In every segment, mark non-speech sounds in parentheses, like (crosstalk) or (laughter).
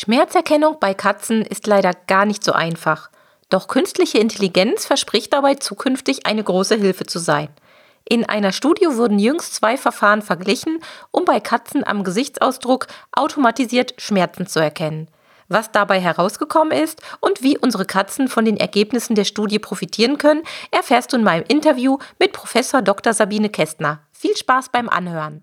Schmerzerkennung bei Katzen ist leider gar nicht so einfach. Doch künstliche Intelligenz verspricht dabei zukünftig eine große Hilfe zu sein. In einer Studie wurden jüngst zwei Verfahren verglichen, um bei Katzen am Gesichtsausdruck automatisiert Schmerzen zu erkennen. Was dabei herausgekommen ist und wie unsere Katzen von den Ergebnissen der Studie profitieren können, erfährst du in meinem Interview mit Professor Dr. Sabine Kästner. Viel Spaß beim Anhören.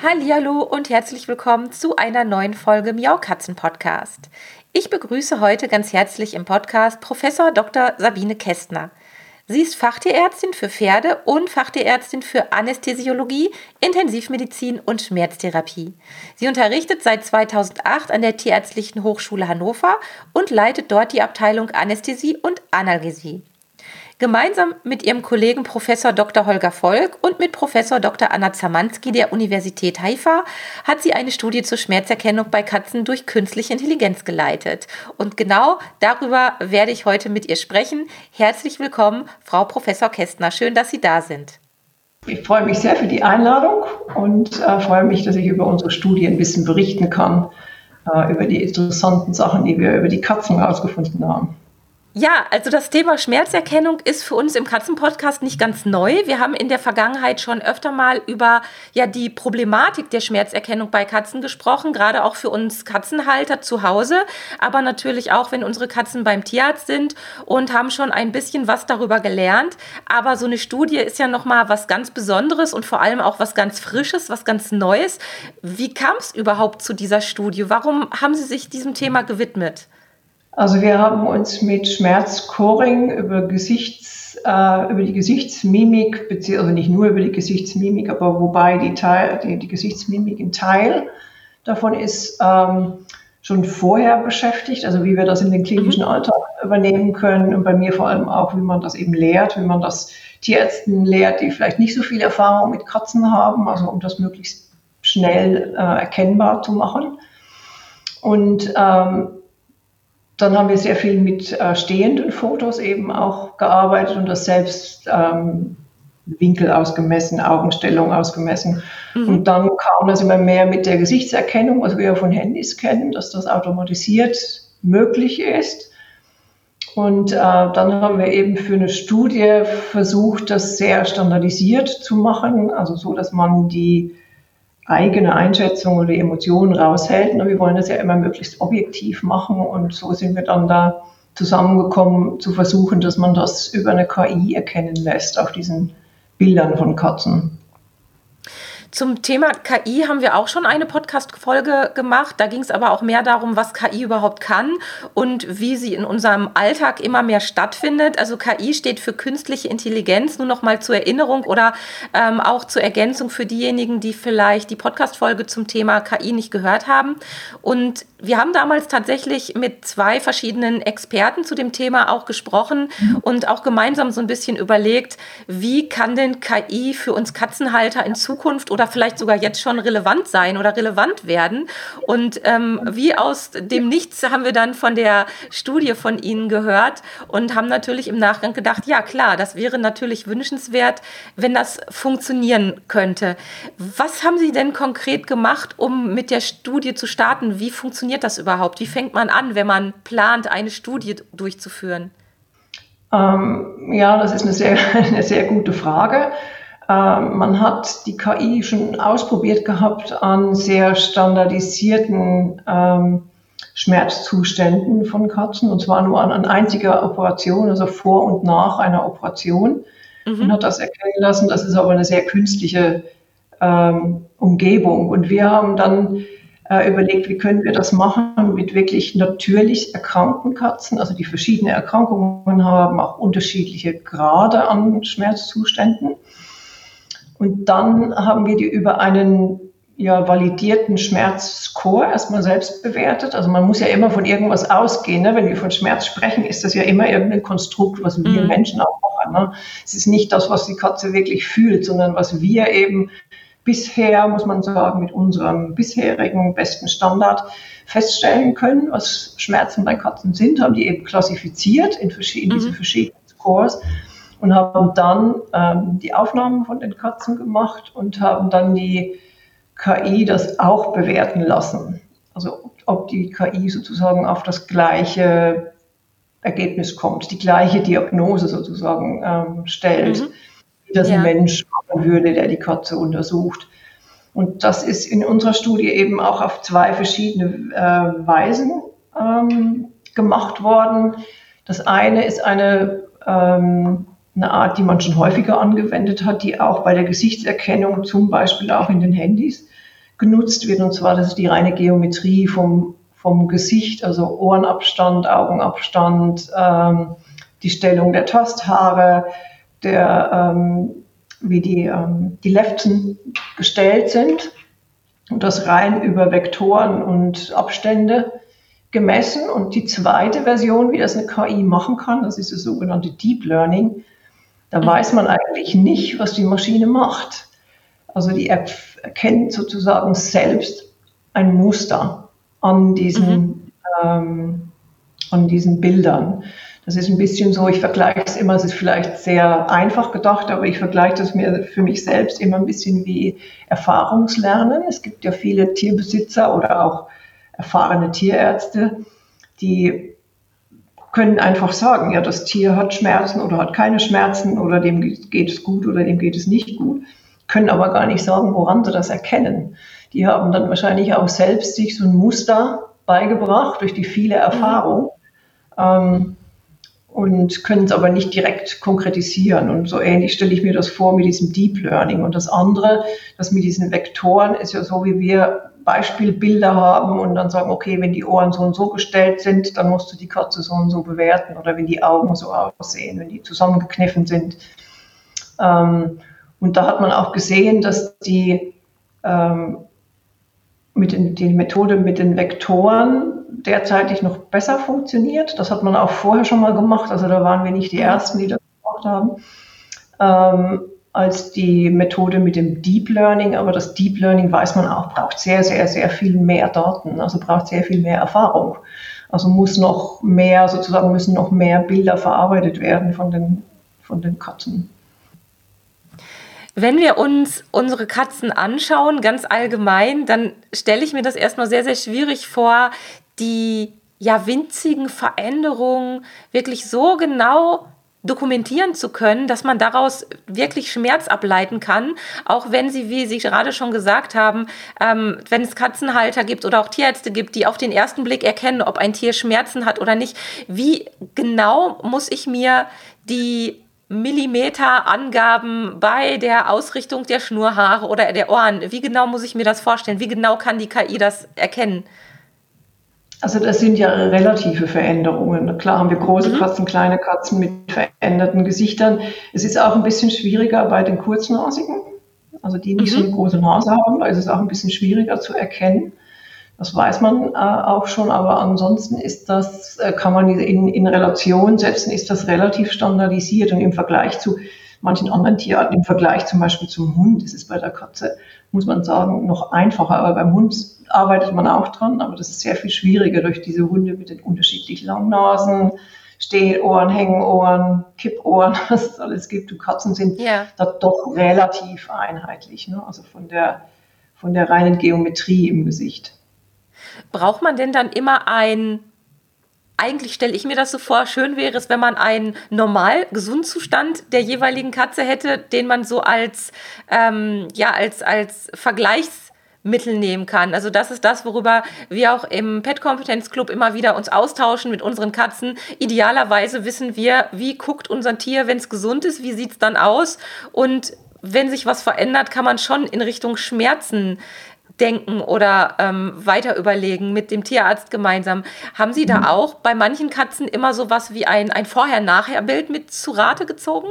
Hallo und herzlich willkommen zu einer neuen Folge Miau Katzen Podcast. Ich begrüße heute ganz herzlich im Podcast Professor Dr. Sabine Kästner. Sie ist Fachtierärztin für Pferde und Fachtierärztin für Anästhesiologie, Intensivmedizin und Schmerztherapie. Sie unterrichtet seit 2008 an der Tierärztlichen Hochschule Hannover und leitet dort die Abteilung Anästhesie und Analgesie. Gemeinsam mit ihrem Kollegen Professor Dr. Holger Volk und mit Professor Dr. Anna Zamanski der Universität Haifa hat sie eine Studie zur Schmerzerkennung bei Katzen durch künstliche Intelligenz geleitet. Und genau darüber werde ich heute mit ihr sprechen. Herzlich willkommen, Frau Professor Kästner. Schön, dass Sie da sind. Ich freue mich sehr für die Einladung und äh, freue mich, dass ich über unsere Studie ein bisschen berichten kann, äh, über die interessanten Sachen, die wir über die Katzen herausgefunden haben. Ja, also das Thema Schmerzerkennung ist für uns im Katzenpodcast nicht ganz neu. Wir haben in der Vergangenheit schon öfter mal über ja die Problematik der Schmerzerkennung bei Katzen gesprochen, gerade auch für uns Katzenhalter zu Hause, aber natürlich auch, wenn unsere Katzen beim Tierarzt sind und haben schon ein bisschen was darüber gelernt. Aber so eine Studie ist ja noch mal was ganz Besonderes und vor allem auch was ganz Frisches, was ganz Neues. Wie kam es überhaupt zu dieser Studie? Warum haben Sie sich diesem Thema gewidmet? Also wir haben uns mit Schmerzcoring über Gesichts, äh, über die Gesichtsmimik, beziehungsweise also nicht nur über die Gesichtsmimik, aber wobei die, Teil, die, die Gesichtsmimik ein Teil davon ist, ähm, schon vorher beschäftigt, also wie wir das in den klinischen mhm. Alltag übernehmen können und bei mir vor allem auch, wie man das eben lehrt, wie man das Tierärzten lehrt, die vielleicht nicht so viel Erfahrung mit Katzen haben, also um das möglichst schnell äh, erkennbar zu machen. Und ähm, dann haben wir sehr viel mit äh, stehenden Fotos eben auch gearbeitet und das selbst ähm, Winkel ausgemessen, Augenstellung ausgemessen. Mhm. Und dann kam das immer mehr mit der Gesichtserkennung, was wir ja von Handys kennen, dass das automatisiert möglich ist. Und äh, dann haben wir eben für eine Studie versucht, das sehr standardisiert zu machen, also so, dass man die eigene Einschätzung oder Emotionen raushält. Und wir wollen das ja immer möglichst objektiv machen und so sind wir dann da zusammengekommen, zu versuchen, dass man das über eine KI erkennen lässt auf diesen Bildern von Katzen. Zum Thema KI haben wir auch schon eine Podcast-Folge gemacht. Da ging es aber auch mehr darum, was KI überhaupt kann und wie sie in unserem Alltag immer mehr stattfindet. Also KI steht für künstliche Intelligenz, nur noch mal zur Erinnerung oder ähm, auch zur Ergänzung für diejenigen, die vielleicht die Podcast-Folge zum Thema KI nicht gehört haben. Und wir haben damals tatsächlich mit zwei verschiedenen Experten zu dem Thema auch gesprochen mhm. und auch gemeinsam so ein bisschen überlegt, wie kann denn KI für uns Katzenhalter in Zukunft oder vielleicht sogar jetzt schon relevant sein oder relevant werden. Und ähm, wie aus dem Nichts haben wir dann von der Studie von Ihnen gehört und haben natürlich im Nachgang gedacht, ja klar, das wäre natürlich wünschenswert, wenn das funktionieren könnte. Was haben Sie denn konkret gemacht, um mit der Studie zu starten? Wie funktioniert das überhaupt? Wie fängt man an, wenn man plant, eine Studie durchzuführen? Ähm, ja, das ist eine sehr, (laughs) eine sehr gute Frage. Ähm, man hat die KI schon ausprobiert gehabt an sehr standardisierten ähm, Schmerzzuständen von Katzen und zwar nur an, an einziger Operation, also vor und nach einer Operation. Mhm. Und hat das erkennen lassen, das ist aber eine sehr künstliche ähm, Umgebung. Und wir haben dann äh, überlegt, wie können wir das machen mit wirklich natürlich erkrankten Katzen, also die verschiedene Erkrankungen haben, auch unterschiedliche Grade an Schmerzzuständen. Und dann haben wir die über einen ja, validierten Schmerzscore erstmal selbst bewertet. Also man muss ja immer von irgendwas ausgehen. Ne? Wenn wir von Schmerz sprechen, ist das ja immer irgendein Konstrukt, was wir mhm. Menschen auch machen. Ne? Es ist nicht das, was die Katze wirklich fühlt, sondern was wir eben bisher, muss man sagen, mit unserem bisherigen besten Standard feststellen können, was Schmerzen bei Katzen sind, haben die eben klassifiziert in, verschiedene, mhm. diese verschiedenen Scores und haben dann ähm, die Aufnahmen von den Katzen gemacht und haben dann die KI das auch bewerten lassen. Also ob die KI sozusagen auf das gleiche Ergebnis kommt, die gleiche Diagnose sozusagen ähm, stellt, mhm. Wie das ja. ein Mensch machen würde, der die Katze untersucht. Und das ist in unserer Studie eben auch auf zwei verschiedene äh, Weisen ähm, gemacht worden. Das eine ist eine, ähm, eine Art, die man schon häufiger angewendet hat, die auch bei der Gesichtserkennung, zum Beispiel auch in den Handys, genutzt wird. Und zwar, das ist die reine Geometrie vom, vom Gesicht, also Ohrenabstand, Augenabstand, ähm, die Stellung der Tasthaare, der, ähm, wie die, ähm, die Lefzen gestellt sind. Und das rein über Vektoren und Abstände gemessen. Und die zweite Version, wie das eine KI machen kann, das ist das sogenannte Deep Learning. Da mhm. weiß man eigentlich nicht, was die Maschine macht. Also die App erkennt sozusagen selbst ein Muster an diesen, mhm. ähm, an diesen Bildern. Das ist ein bisschen so, ich vergleiche es immer, es ist vielleicht sehr einfach gedacht, aber ich vergleiche das mir für mich selbst immer ein bisschen wie Erfahrungslernen. Es gibt ja viele Tierbesitzer oder auch erfahrene Tierärzte, die können einfach sagen, ja, das Tier hat Schmerzen oder hat keine Schmerzen oder dem geht es gut oder dem geht es nicht gut können aber gar nicht sagen, woran sie das erkennen. Die haben dann wahrscheinlich auch selbst sich so ein Muster beigebracht durch die viele mhm. Erfahrung ähm, und können es aber nicht direkt konkretisieren. Und so ähnlich stelle ich mir das vor mit diesem Deep Learning. Und das andere, das mit diesen Vektoren, ist ja so, wie wir Beispielbilder haben und dann sagen, okay, wenn die Ohren so und so gestellt sind, dann musst du die Katze so und so bewerten oder wenn die Augen so aussehen, wenn die zusammengekniffen sind. Ähm, und da hat man auch gesehen, dass die, ähm, mit den, die Methode mit den Vektoren derzeitig noch besser funktioniert. Das hat man auch vorher schon mal gemacht. Also da waren wir nicht die Ersten, die das gemacht haben. Ähm, als die Methode mit dem Deep Learning. Aber das Deep Learning, weiß man auch, braucht sehr, sehr, sehr viel mehr Daten, also braucht sehr viel mehr Erfahrung. Also muss noch mehr, sozusagen müssen noch mehr Bilder verarbeitet werden von den, von den Katzen. Wenn wir uns unsere Katzen anschauen, ganz allgemein, dann stelle ich mir das erstmal sehr, sehr schwierig vor, die ja winzigen Veränderungen wirklich so genau dokumentieren zu können, dass man daraus wirklich Schmerz ableiten kann, auch wenn sie, wie Sie gerade schon gesagt haben, ähm, wenn es Katzenhalter gibt oder auch Tierärzte gibt, die auf den ersten Blick erkennen, ob ein Tier Schmerzen hat oder nicht. Wie genau muss ich mir die Millimeterangaben bei der Ausrichtung der Schnurhaare oder der Ohren? Wie genau muss ich mir das vorstellen? Wie genau kann die KI das erkennen? Also das sind ja relative Veränderungen. Klar haben wir große mhm. Katzen, kleine Katzen mit veränderten Gesichtern. Es ist auch ein bisschen schwieriger bei den Kurznasigen, also die nicht mhm. so eine große Nase haben. Da ist es auch ein bisschen schwieriger zu erkennen. Das weiß man äh, auch schon, aber ansonsten ist das, äh, kann man in, in Relation setzen, ist das relativ standardisiert und im Vergleich zu manchen anderen Tierarten, im Vergleich zum Beispiel zum Hund, ist es bei der Katze, muss man sagen, noch einfacher. Aber beim Hund arbeitet man auch dran, aber das ist sehr viel schwieriger durch diese Hunde mit den unterschiedlich langen Nasen, Stehohren, Hängenohren, Kippohren, (laughs) was es alles gibt. Und Katzen sind ja. da doch relativ einheitlich, ne? also von der, von der reinen Geometrie im Gesicht. Braucht man denn dann immer ein eigentlich stelle ich mir das so vor, schön wäre es, wenn man einen normal Gesundzustand der jeweiligen Katze hätte, den man so als, ähm, ja, als, als Vergleichsmittel nehmen kann. Also das ist das, worüber wir auch im Pet Kompetenz Club immer wieder uns austauschen mit unseren Katzen. Idealerweise wissen wir, wie guckt unser Tier, wenn es gesund ist, wie sieht es dann aus und wenn sich was verändert, kann man schon in Richtung Schmerzen denken oder ähm, weiter überlegen mit dem Tierarzt gemeinsam. Haben Sie da mhm. auch bei manchen Katzen immer so was wie ein, ein Vorher-Nachher-Bild mit zu Rate gezogen?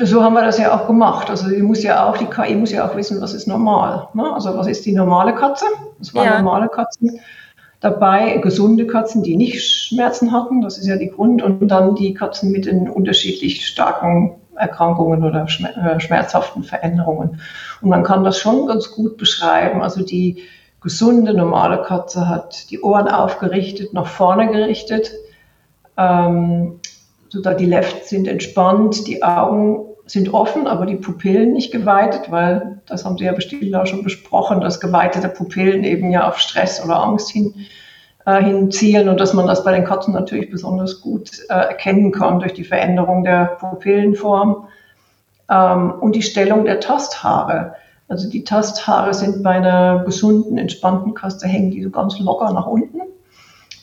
so haben wir das ja auch gemacht. Also die muss ja auch, die KI muss ja auch wissen, was ist normal. Ne? Also was ist die normale Katze? Das waren ja. normale Katzen dabei, gesunde Katzen, die nicht Schmerzen hatten, das ist ja die Grund, und dann die Katzen mit den unterschiedlich starken Erkrankungen oder äh, schmerzhaften Veränderungen. Und man kann das schon ganz gut beschreiben. Also die gesunde, normale Katze hat die Ohren aufgerichtet, nach vorne gerichtet, ähm, sodass die Lefts sind entspannt, die Augen sind offen, aber die Pupillen nicht geweitet, weil das haben Sie ja bestimmt auch schon besprochen, dass geweitete Pupillen eben ja auf Stress oder Angst hin, äh, hinzielen und dass man das bei den Katzen natürlich besonders gut äh, erkennen kann durch die Veränderung der Pupillenform ähm, und die Stellung der Tasthaare. Also die Tasthaare sind bei einer gesunden, entspannten Katze hängen die so ganz locker nach unten.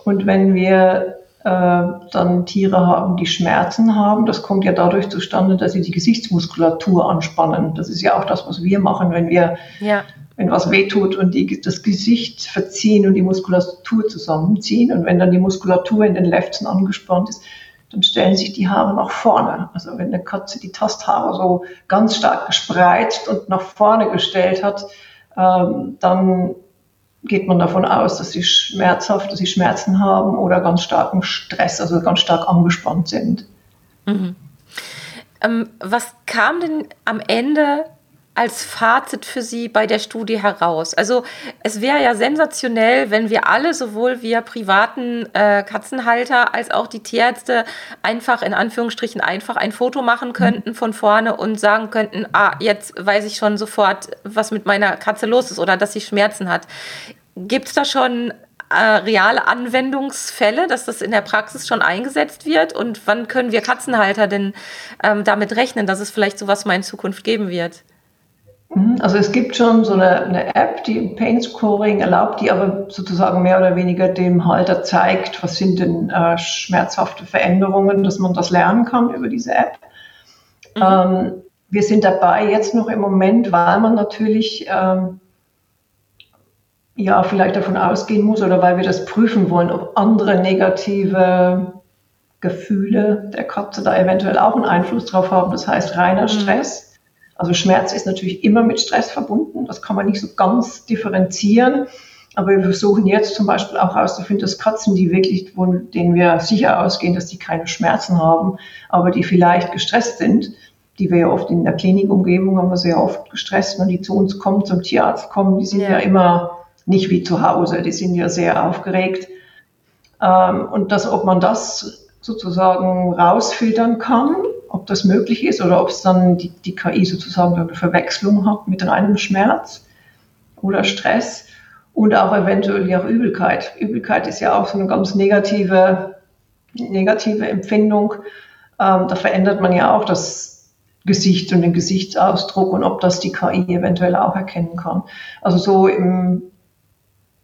Und wenn wir äh, dann Tiere haben, die Schmerzen haben. Das kommt ja dadurch zustande, dass sie die Gesichtsmuskulatur anspannen. Das ist ja auch das, was wir machen, wenn wir, ja. Wenn was wehtut und die, das Gesicht verziehen und die Muskulatur zusammenziehen. Und wenn dann die Muskulatur in den Lefzen angespannt ist, dann stellen sich die Haare nach vorne. Also wenn eine Katze die Tasthaare so ganz stark gespreizt und nach vorne gestellt hat, ähm, dann geht man davon aus, dass sie schmerzhaft, dass sie Schmerzen haben oder ganz starken Stress, also ganz stark angespannt sind. Mhm. Ähm, was kam denn am Ende als Fazit für Sie bei der Studie heraus? Also es wäre ja sensationell, wenn wir alle, sowohl wir privaten äh, Katzenhalter als auch die Tierärzte, einfach in Anführungsstrichen einfach ein Foto machen könnten von vorne und sagen könnten, ah, jetzt weiß ich schon sofort, was mit meiner Katze los ist oder dass sie Schmerzen hat. Gibt es da schon äh, reale Anwendungsfälle, dass das in der Praxis schon eingesetzt wird? Und wann können wir Katzenhalter denn ähm, damit rechnen, dass es vielleicht sowas mal in Zukunft geben wird? Mhm. Also es gibt schon so eine, eine, App, die Pain Scoring erlaubt, die aber sozusagen mehr oder weniger dem Halter zeigt, was sind denn äh, schmerzhafte Veränderungen, dass man das lernen kann über diese App. Mhm. Ähm, wir sind dabei jetzt noch im Moment, weil man natürlich ähm, ja vielleicht davon ausgehen muss oder weil wir das prüfen wollen, ob andere negative Gefühle der Katze da eventuell auch einen Einfluss drauf haben. Das heißt reiner mhm. Stress also Schmerz ist natürlich immer mit Stress verbunden. Das kann man nicht so ganz differenzieren. Aber wir versuchen jetzt zum Beispiel auch herauszufinden, dass Katzen, die wirklich, von denen wir sicher ausgehen, dass die keine Schmerzen haben, aber die vielleicht gestresst sind, die wir ja oft in der Klinikumgebung haben wir sehr oft gestresst, und die zu uns kommen, zum Tierarzt kommen, die sind ja, ja immer nicht wie zu Hause, die sind ja sehr aufgeregt. Ähm, und dass, ob man das sozusagen rausfiltern kann, ob das möglich ist oder ob es dann die, die KI sozusagen eine Verwechslung hat mit reinem Schmerz oder Stress und auch eventuell auch Übelkeit. Übelkeit ist ja auch so eine ganz negative, negative Empfindung. Ähm, da verändert man ja auch das Gesicht und den Gesichtsausdruck und ob das die KI eventuell auch erkennen kann. Also so im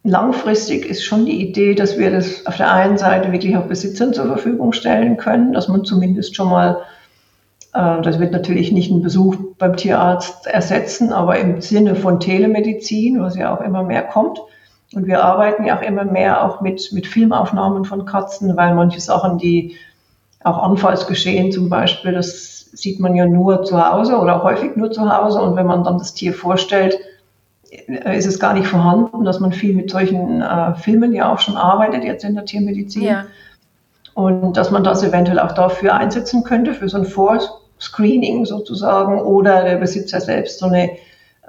langfristig ist schon die Idee, dass wir das auf der einen Seite wirklich auch Besitzern zur Verfügung stellen können, dass man zumindest schon mal das wird natürlich nicht einen Besuch beim Tierarzt ersetzen, aber im Sinne von Telemedizin, was ja auch immer mehr kommt. Und wir arbeiten ja auch immer mehr auch mit, mit Filmaufnahmen von Katzen, weil manche Sachen, die auch Anfallsgeschehen zum Beispiel, das sieht man ja nur zu Hause oder häufig nur zu Hause. Und wenn man dann das Tier vorstellt, äh, ist es gar nicht vorhanden, dass man viel mit solchen äh, Filmen ja auch schon arbeitet, jetzt in der Tiermedizin. Ja. Und dass man das eventuell auch dafür einsetzen könnte, für so ein Vorscreening sozusagen, oder der Besitzer selbst so eine,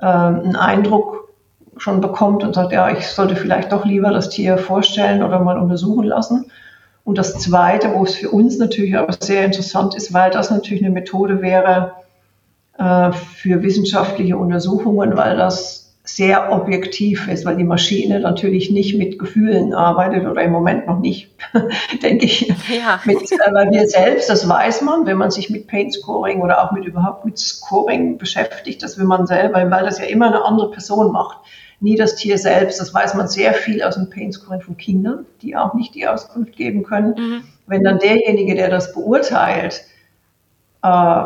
äh, einen Eindruck schon bekommt und sagt, ja, ich sollte vielleicht doch lieber das Tier vorstellen oder mal untersuchen lassen. Und das Zweite, wo es für uns natürlich auch sehr interessant ist, weil das natürlich eine Methode wäre äh, für wissenschaftliche Untersuchungen, weil das sehr objektiv ist, weil die Maschine natürlich nicht mit Gefühlen arbeitet oder im Moment noch nicht, (laughs) denke ich. Ja. Mit, äh, weil wir selbst, das weiß man, wenn man sich mit Pain Scoring oder auch mit überhaupt mit Scoring beschäftigt, dass wenn man selber, weil das ja immer eine andere Person macht, nie das Tier selbst, das weiß man sehr viel aus dem Pain Scoring von Kindern, die auch nicht die Auskunft geben können. Mhm. Wenn dann derjenige, der das beurteilt, äh,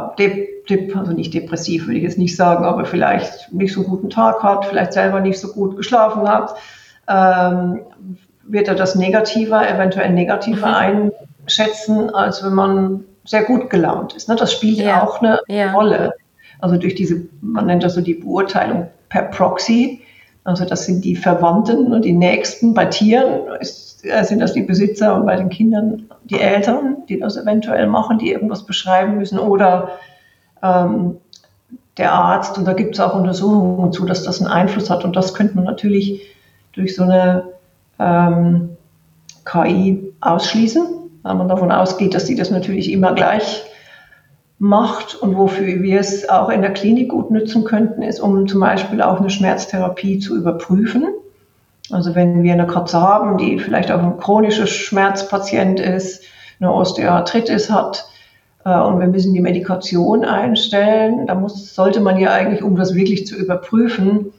also nicht depressiv würde ich jetzt nicht sagen, aber vielleicht nicht so guten Tag hat, vielleicht selber nicht so gut geschlafen hat, ähm, wird er das negativer, eventuell negativer mhm. schätzen, als wenn man sehr gut gelaunt ist. Ne? Das spielt ja auch eine ja. Rolle. Also durch diese, man nennt das so die Beurteilung per Proxy. Also das sind die Verwandten und die Nächsten. Bei Tieren ist, äh, sind das die Besitzer und bei den Kindern die Eltern, die das eventuell machen, die irgendwas beschreiben müssen oder ähm, der Arzt. Und da gibt es auch Untersuchungen zu, dass das einen Einfluss hat. Und das könnte man natürlich durch so eine ähm, KI ausschließen, weil man davon ausgeht, dass die das natürlich immer gleich macht und wofür wir es auch in der Klinik gut nutzen könnten, ist, um zum Beispiel auch eine Schmerztherapie zu überprüfen. Also wenn wir eine Katze haben, die vielleicht auch ein chronischer Schmerzpatient ist, eine Osteoarthritis hat und wir müssen die Medikation einstellen, dann muss, sollte man ja eigentlich, um das wirklich zu überprüfen,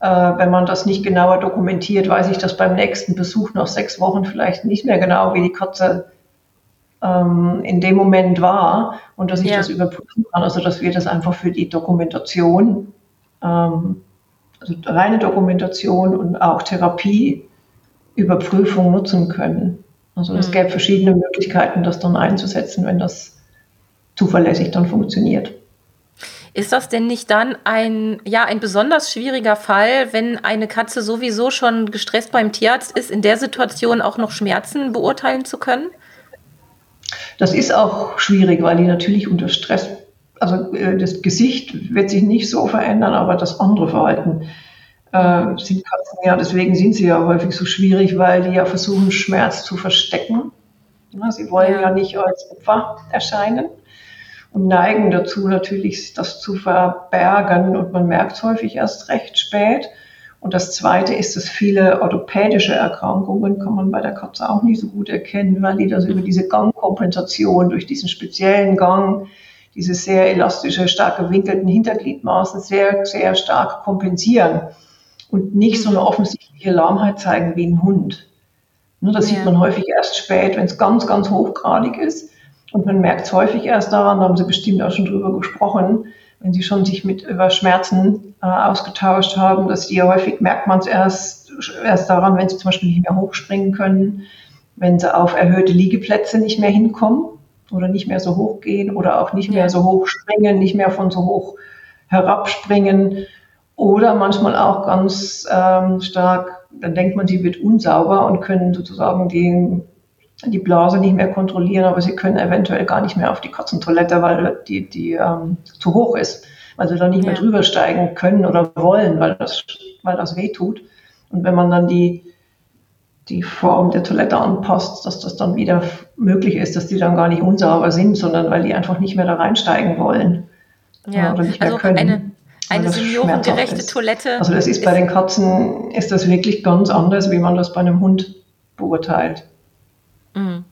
äh, wenn man das nicht genauer dokumentiert, weiß ich, dass beim nächsten Besuch nach sechs Wochen vielleicht nicht mehr genau, wie die Katze ähm, in dem Moment war und dass ich ja. das überprüfen kann. Also dass wir das einfach für die Dokumentation, ähm, also reine Dokumentation und auch Therapieüberprüfung nutzen können. Also es mhm. gäbe verschiedene Möglichkeiten, das dann einzusetzen, wenn das zuverlässig dann funktioniert. Ist das denn nicht dann ein, ja, ein besonders schwieriger Fall, wenn eine Katze sowieso schon gestresst beim Tierarzt ist, in der Situation auch noch Schmerzen beurteilen zu können? Das ist auch schwierig, weil die natürlich unter Stress, also äh, das Gesicht wird sich nicht so verändern, aber das andere Verhalten äh, sind Katzen ja, deswegen sind sie ja häufig so schwierig, weil die ja versuchen, Schmerz zu verstecken. Sie wollen ja. nicht als Opfer erscheinen neigen dazu natürlich, das zu verbergen und man merkt es häufig erst recht spät. Und das Zweite ist, dass viele orthopädische Erkrankungen kann man bei der Katze auch nicht so gut erkennen, weil die das über diese Gangkompensation durch diesen speziellen Gang, diese sehr elastische, stark gewinkelten Hintergliedmaßen sehr, sehr stark kompensieren und nicht so eine offensichtliche Lahmheit zeigen wie ein Hund. Das sieht man häufig erst spät, wenn es ganz, ganz hochgradig ist. Und man merkt es häufig erst daran, da haben Sie bestimmt auch schon drüber gesprochen, wenn sie schon sich mit über Schmerzen äh, ausgetauscht haben, dass die häufig merkt man es erst, erst daran, wenn sie zum Beispiel nicht mehr hochspringen können, wenn sie auf erhöhte Liegeplätze nicht mehr hinkommen oder nicht mehr so hoch gehen oder auch nicht mehr so hoch springen, nicht mehr von so hoch herabspringen oder manchmal auch ganz ähm, stark, dann denkt man, sie wird unsauber und können sozusagen den, die Blase nicht mehr kontrollieren, aber sie können eventuell gar nicht mehr auf die Katzentoilette, weil die, die ähm, zu hoch ist, weil sie da nicht ja. mehr drüber steigen können oder wollen, weil das, weil das weh tut. Und wenn man dann die, die Form der Toilette anpasst, dass das dann wieder möglich ist, dass die dann gar nicht unsauber sind, sondern weil die einfach nicht mehr da reinsteigen wollen. Ja, oder nicht mehr also können. Eine, eine seniorengerechte Toilette. Also das ist, ist bei den Katzen, ist das wirklich ganz anders, wie man das bei einem Hund beurteilt. Mhm.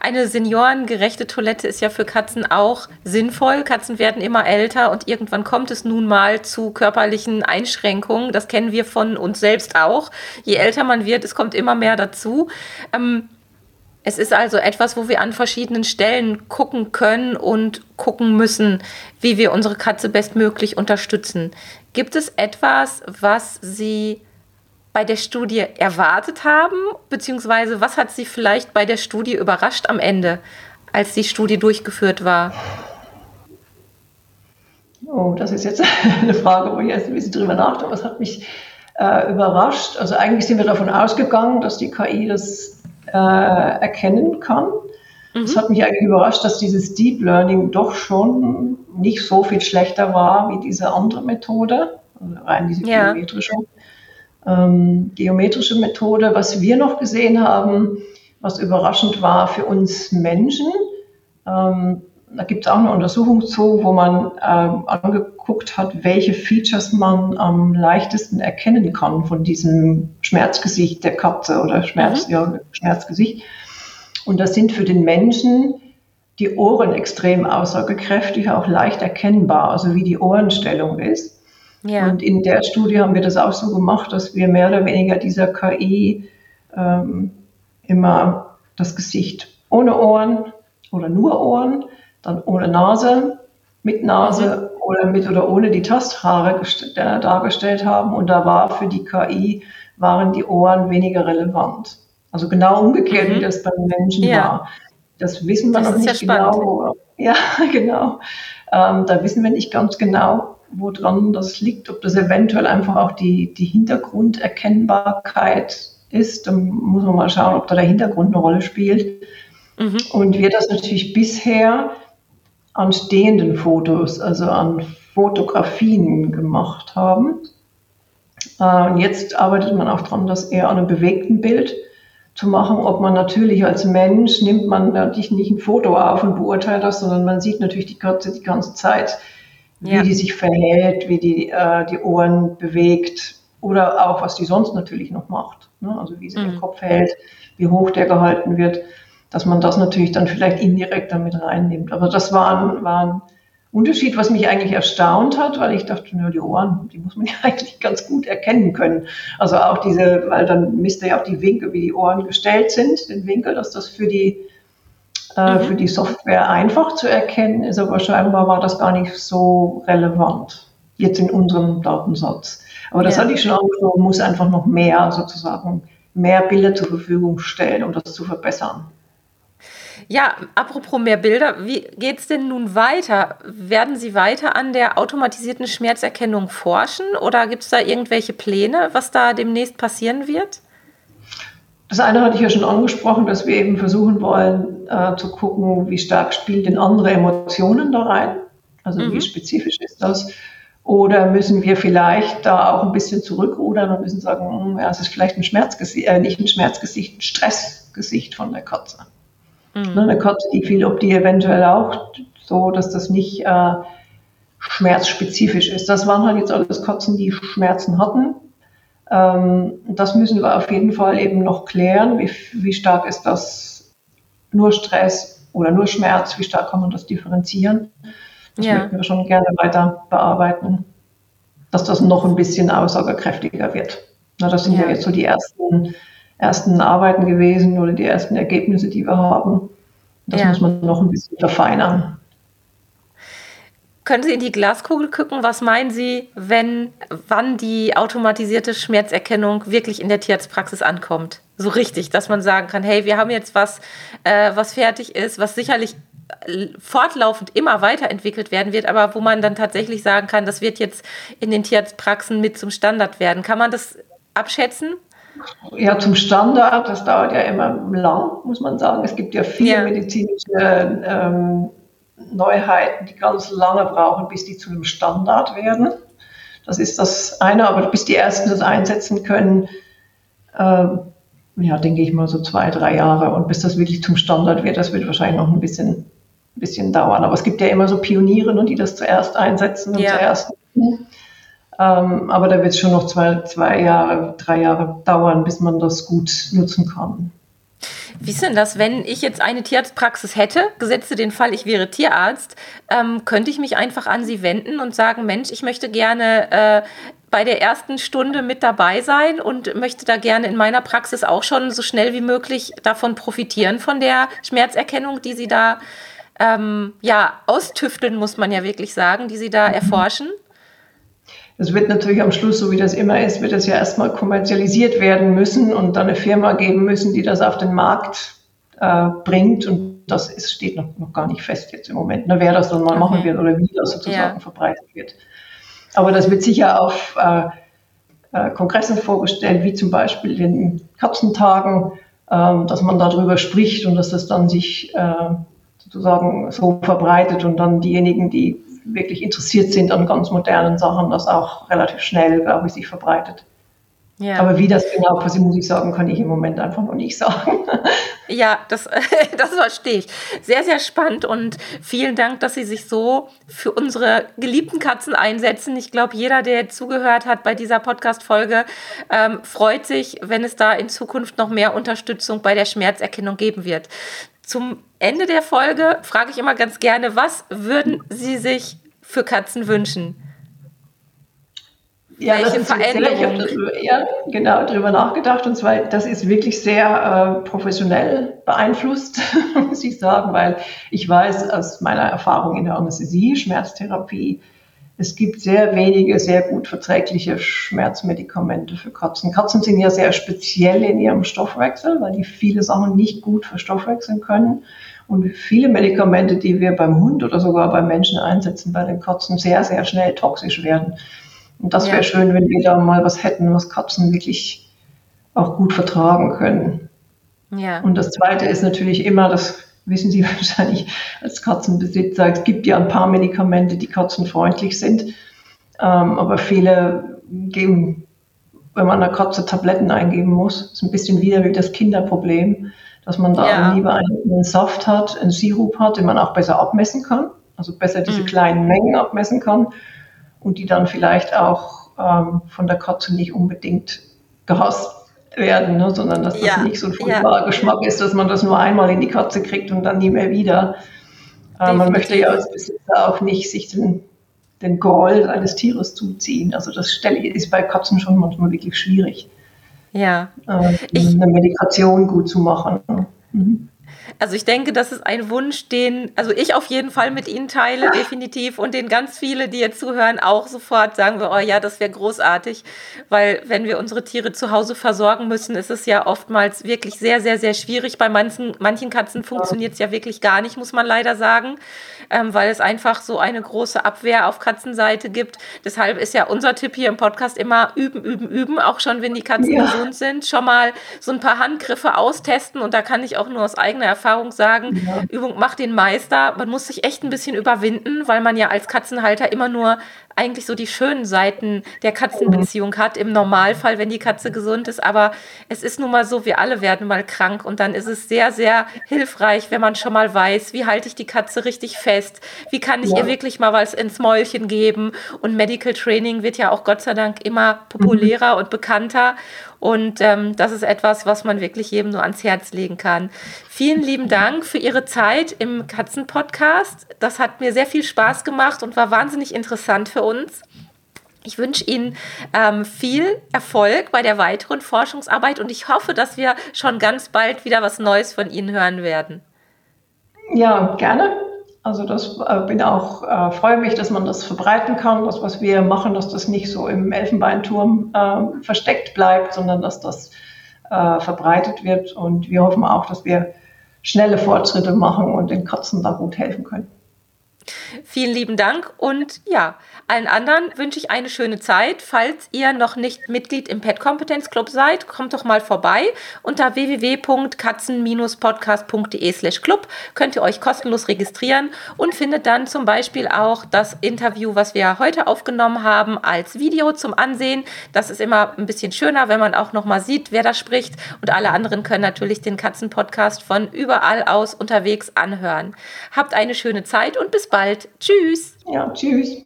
Eine seniorengerechte Toilette ist ja für Katzen auch sinnvoll. Katzen werden immer älter und irgendwann kommt es nun mal zu körperlichen Einschränkungen. Das kennen wir von uns selbst auch. Je älter man wird, es kommt immer mehr dazu. Ähm, es ist also etwas, wo wir an verschiedenen Stellen gucken können und gucken müssen, wie wir unsere Katze bestmöglich unterstützen. Gibt es etwas, was Sie bei der Studie erwartet haben? Beziehungsweise was hat Sie vielleicht bei der Studie überrascht am Ende, als die Studie durchgeführt war? Oh, das ist jetzt (laughs) eine Frage, wo ich erst ein bisschen drüber nachdenke. Was hat mich äh, überrascht? Also eigentlich sind wir davon ausgegangen, dass die KI das äh, erkennen kann. Es mhm. hat mich eigentlich überrascht, dass dieses Deep Learning doch schon nicht so viel schlechter war wie diese andere Methode, also rein diese ja. Geometrische ähm, geometrische Methode. Was wir noch gesehen haben, was überraschend war für uns Menschen, ähm, da gibt es auch eine Untersuchung zu, wo man ähm, angeguckt hat, welche Features man am leichtesten erkennen kann von diesem Schmerzgesicht der Katze oder Schmerz, mhm. ja, Schmerzgesicht. Und das sind für den Menschen die Ohren extrem aussagekräftig, auch leicht erkennbar, also wie die Ohrenstellung ist. Ja. Und in der Studie haben wir das auch so gemacht, dass wir mehr oder weniger dieser KI ähm, immer das Gesicht ohne Ohren oder nur Ohren, dann ohne Nase, mit Nase mhm. oder mit oder ohne die Tasthaare dargestellt haben. Und da war für die KI, waren die Ohren weniger relevant. Also genau umgekehrt, mhm. wie das beim Menschen ja. war. Das wissen wir das noch nicht ja genau. (laughs) Ja, genau. Ähm, da wissen wir nicht ganz genau, woran das liegt, ob das eventuell einfach auch die, die Hintergrunderkennbarkeit ist. Dann muss man mal schauen, ob da der Hintergrund eine Rolle spielt. Mhm. Und wir das natürlich bisher an stehenden Fotos, also an Fotografien gemacht haben. Äh, und jetzt arbeitet man auch daran, das eher an einem bewegten Bild zu machen, ob man natürlich als Mensch nimmt man natürlich nicht ein Foto auf und beurteilt das, sondern man sieht natürlich die ganze, die ganze Zeit, wie ja. die sich verhält, wie die äh, die Ohren bewegt oder auch was die sonst natürlich noch macht. Ne? Also wie sie mhm. den Kopf hält, wie hoch der gehalten wird, dass man das natürlich dann vielleicht indirekt damit reinnimmt. Aber das war ein, war ein Unterschied, was mich eigentlich erstaunt hat, weil ich dachte, nur die Ohren, die muss man (laughs) ja eigentlich ganz gut erkennen können. Also auch diese, weil dann misst er ja auch die Winkel, wie die Ohren gestellt sind, den Winkel, dass das für die, mhm. für die Software einfach zu erkennen ist, aber scheinbar war das gar nicht so relevant, jetzt in unserem Datensatz. Aber das ja. hatte ich schon angesprochen, muss einfach noch mehr sozusagen, mehr Bilder zur Verfügung stellen, um das zu verbessern. Ja, apropos mehr Bilder, wie geht es denn nun weiter? Werden Sie weiter an der automatisierten Schmerzerkennung forschen oder gibt es da irgendwelche Pläne, was da demnächst passieren wird? Das eine hatte ich ja schon angesprochen, dass wir eben versuchen wollen äh, zu gucken, wie stark spielen denn andere Emotionen da rein? Also mhm. wie spezifisch ist das? Oder müssen wir vielleicht da auch ein bisschen zurückrudern und müssen sagen, hm, ja, es ist vielleicht ein Schmerzgesicht, äh, nicht ein Schmerzgesicht, ein Stressgesicht von der Katze. Mhm. Ne, eine Katze, die viel, ob die eventuell auch so, dass das nicht äh, schmerzspezifisch ist. Das waren halt jetzt alles Katzen, die Schmerzen hatten. Ähm, das müssen wir auf jeden Fall eben noch klären. Wie, wie stark ist das nur Stress oder nur Schmerz? Wie stark kann man das differenzieren? Das ja. möchten wir schon gerne weiter bearbeiten, dass das noch ein bisschen aussagekräftiger wird. Na, das sind ja. ja jetzt so die ersten ersten Arbeiten gewesen oder die ersten Ergebnisse, die wir haben. Das ja. muss man noch ein bisschen verfeinern. Können Sie in die Glaskugel gucken? Was meinen Sie, wenn, wann die automatisierte Schmerzerkennung wirklich in der Tierarztpraxis ankommt? So richtig, dass man sagen kann, hey, wir haben jetzt was, äh, was fertig ist, was sicherlich fortlaufend immer weiterentwickelt werden wird, aber wo man dann tatsächlich sagen kann, das wird jetzt in den Tierarztpraxen mit zum Standard werden. Kann man das abschätzen? Ja, zum Standard, das dauert ja immer lang, muss man sagen. Es gibt ja viele ja. medizinische ähm, Neuheiten, die ganz lange brauchen, bis die zu einem Standard werden. Das ist das eine, aber bis die Ersten das einsetzen können, äh, ja, denke ich mal so zwei, drei Jahre. Und bis das wirklich zum Standard wird, das wird wahrscheinlich noch ein bisschen, bisschen dauern. Aber es gibt ja immer so Pioniere, die das zuerst einsetzen und ja. zuerst. Ähm, aber da wird es schon noch zwei, zwei Jahre, drei Jahre dauern, bis man das gut nutzen kann. Wie ist denn das, wenn ich jetzt eine Tierarztpraxis hätte, gesetze den Fall, ich wäre Tierarzt, ähm, könnte ich mich einfach an Sie wenden und sagen, Mensch, ich möchte gerne äh, bei der ersten Stunde mit dabei sein und möchte da gerne in meiner Praxis auch schon so schnell wie möglich davon profitieren, von der Schmerzerkennung, die Sie da ähm, ja, austüfteln, muss man ja wirklich sagen, die Sie da erforschen? Das wird natürlich am Schluss, so wie das immer ist, wird das ja erstmal kommerzialisiert werden müssen und dann eine Firma geben müssen, die das auf den Markt äh, bringt. Und das ist, steht noch, noch gar nicht fest jetzt im Moment, ne, wer das dann mal machen wird oder wie das sozusagen ja. verbreitet wird. Aber das wird sicher auf äh, äh, Kongressen vorgestellt, wie zum Beispiel den Katzentagen, äh, dass man darüber spricht und dass das dann sich äh, sozusagen so verbreitet und dann diejenigen, die wirklich interessiert sind an ganz modernen Sachen, das auch relativ schnell, glaube ich, sich verbreitet. Ja. Aber wie das genau passiert, muss ich sagen, kann ich im Moment einfach noch nicht sagen. (laughs) Ja, das, (laughs) das verstehe ich. Sehr, sehr spannend und vielen Dank, dass Sie sich so für unsere geliebten Katzen einsetzen. Ich glaube, jeder, der zugehört hat bei dieser Podcast-Folge, ähm, freut sich, wenn es da in Zukunft noch mehr Unterstützung bei der Schmerzerkennung geben wird. Zum Ende der Folge frage ich immer ganz gerne, was würden Sie sich für Katzen wünschen? Ja, Welche das Veränderung? Ich habe darüber, ja, genau, darüber nachgedacht und zwar, das ist wirklich sehr äh, professionell beeinflusst, (laughs) muss ich sagen, weil ich weiß aus meiner Erfahrung in der Anästhesie, Schmerztherapie, es gibt sehr wenige sehr gut verträgliche Schmerzmedikamente für Katzen. Katzen sind ja sehr speziell in ihrem Stoffwechsel, weil die viele Sachen nicht gut verstoffwechseln können. Und viele Medikamente, die wir beim Hund oder sogar beim Menschen einsetzen, bei den Katzen sehr, sehr schnell toxisch werden. Und das wäre ja. schön, wenn wir da mal was hätten, was Katzen wirklich auch gut vertragen können. Ja. Und das Zweite ist natürlich immer, das wissen Sie (laughs) wahrscheinlich als Katzenbesitzer, es gibt ja ein paar Medikamente, die katzenfreundlich sind, ähm, aber viele geben, wenn man einer Katze Tabletten eingeben muss, ist ein bisschen wieder wie das Kinderproblem, dass man da ja. lieber einen Saft hat, einen Sirup hat, den man auch besser abmessen kann, also besser diese mhm. kleinen Mengen abmessen kann und die dann vielleicht auch ähm, von der Katze nicht unbedingt gehasst werden, ne? sondern dass das ja, nicht so ein furchtbarer ja. Geschmack ist, dass man das nur einmal in die Katze kriegt und dann nie mehr wieder. Äh, man möchte ja als Besitzer auch nicht sich den, den Groll eines Tieres zuziehen. Also das ist bei Katzen schon manchmal wirklich schwierig. Ja. Äh, eine Medikation gut zu machen. Mhm. Also ich denke, das ist ein Wunsch, den also ich auf jeden Fall mit Ihnen teile, definitiv, und den ganz viele, die jetzt zuhören, auch sofort sagen wir, oh ja, das wäre großartig, weil wenn wir unsere Tiere zu Hause versorgen müssen, ist es ja oftmals wirklich sehr, sehr, sehr schwierig. Bei manchen, manchen Katzen funktioniert es ja wirklich gar nicht, muss man leider sagen, ähm, weil es einfach so eine große Abwehr auf Katzenseite gibt. Deshalb ist ja unser Tipp hier im Podcast immer üben, üben, üben, auch schon wenn die Katzen ja. gesund sind, schon mal so ein paar Handgriffe austesten und da kann ich auch nur aus eigener Erfahrung Erfahrung sagen, ja. Übung macht den Meister. Man muss sich echt ein bisschen überwinden, weil man ja als Katzenhalter immer nur eigentlich so die schönen Seiten der Katzenbeziehung hat, im Normalfall, wenn die Katze gesund ist. Aber es ist nun mal so, wir alle werden mal krank und dann ist es sehr, sehr hilfreich, wenn man schon mal weiß, wie halte ich die Katze richtig fest, wie kann ich ja. ihr wirklich mal was ins Mäulchen geben. Und Medical Training wird ja auch Gott sei Dank immer populärer mhm. und bekannter. Und ähm, das ist etwas, was man wirklich jedem nur ans Herz legen kann. Vielen lieben Dank für Ihre Zeit im Katzenpodcast. Das hat mir sehr viel Spaß gemacht und war wahnsinnig interessant für uns. Ich wünsche Ihnen ähm, viel Erfolg bei der weiteren Forschungsarbeit und ich hoffe, dass wir schon ganz bald wieder was Neues von Ihnen hören werden. Ja, gerne. Also das äh, bin auch, äh, freue mich, dass man das verbreiten kann, das, was wir machen, dass das nicht so im Elfenbeinturm äh, versteckt bleibt, sondern dass das äh, verbreitet wird. Und wir hoffen auch, dass wir schnelle Fortschritte machen und den Katzen da gut helfen können. Vielen lieben Dank und ja, allen anderen wünsche ich eine schöne Zeit. Falls ihr noch nicht Mitglied im Pet Kompetenz Club seid, kommt doch mal vorbei. Unter www.katzen-podcast.de/slash club könnt ihr euch kostenlos registrieren und findet dann zum Beispiel auch das Interview, was wir heute aufgenommen haben, als Video zum Ansehen. Das ist immer ein bisschen schöner, wenn man auch noch mal sieht, wer da spricht. Und alle anderen können natürlich den Katzen-Podcast von überall aus unterwegs anhören. Habt eine schöne Zeit und bis bald. Tschüss. Ja, tschüss.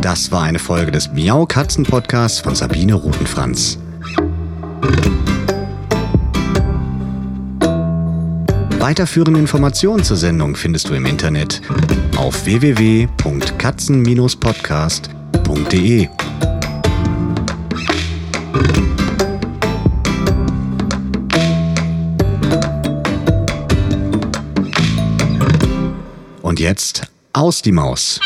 Das war eine Folge des Miau Katzen Podcasts von Sabine Rutenfranz. Weiterführende Informationen zur Sendung findest du im Internet auf www.katzen-podcast.de. Und jetzt aus die Maus.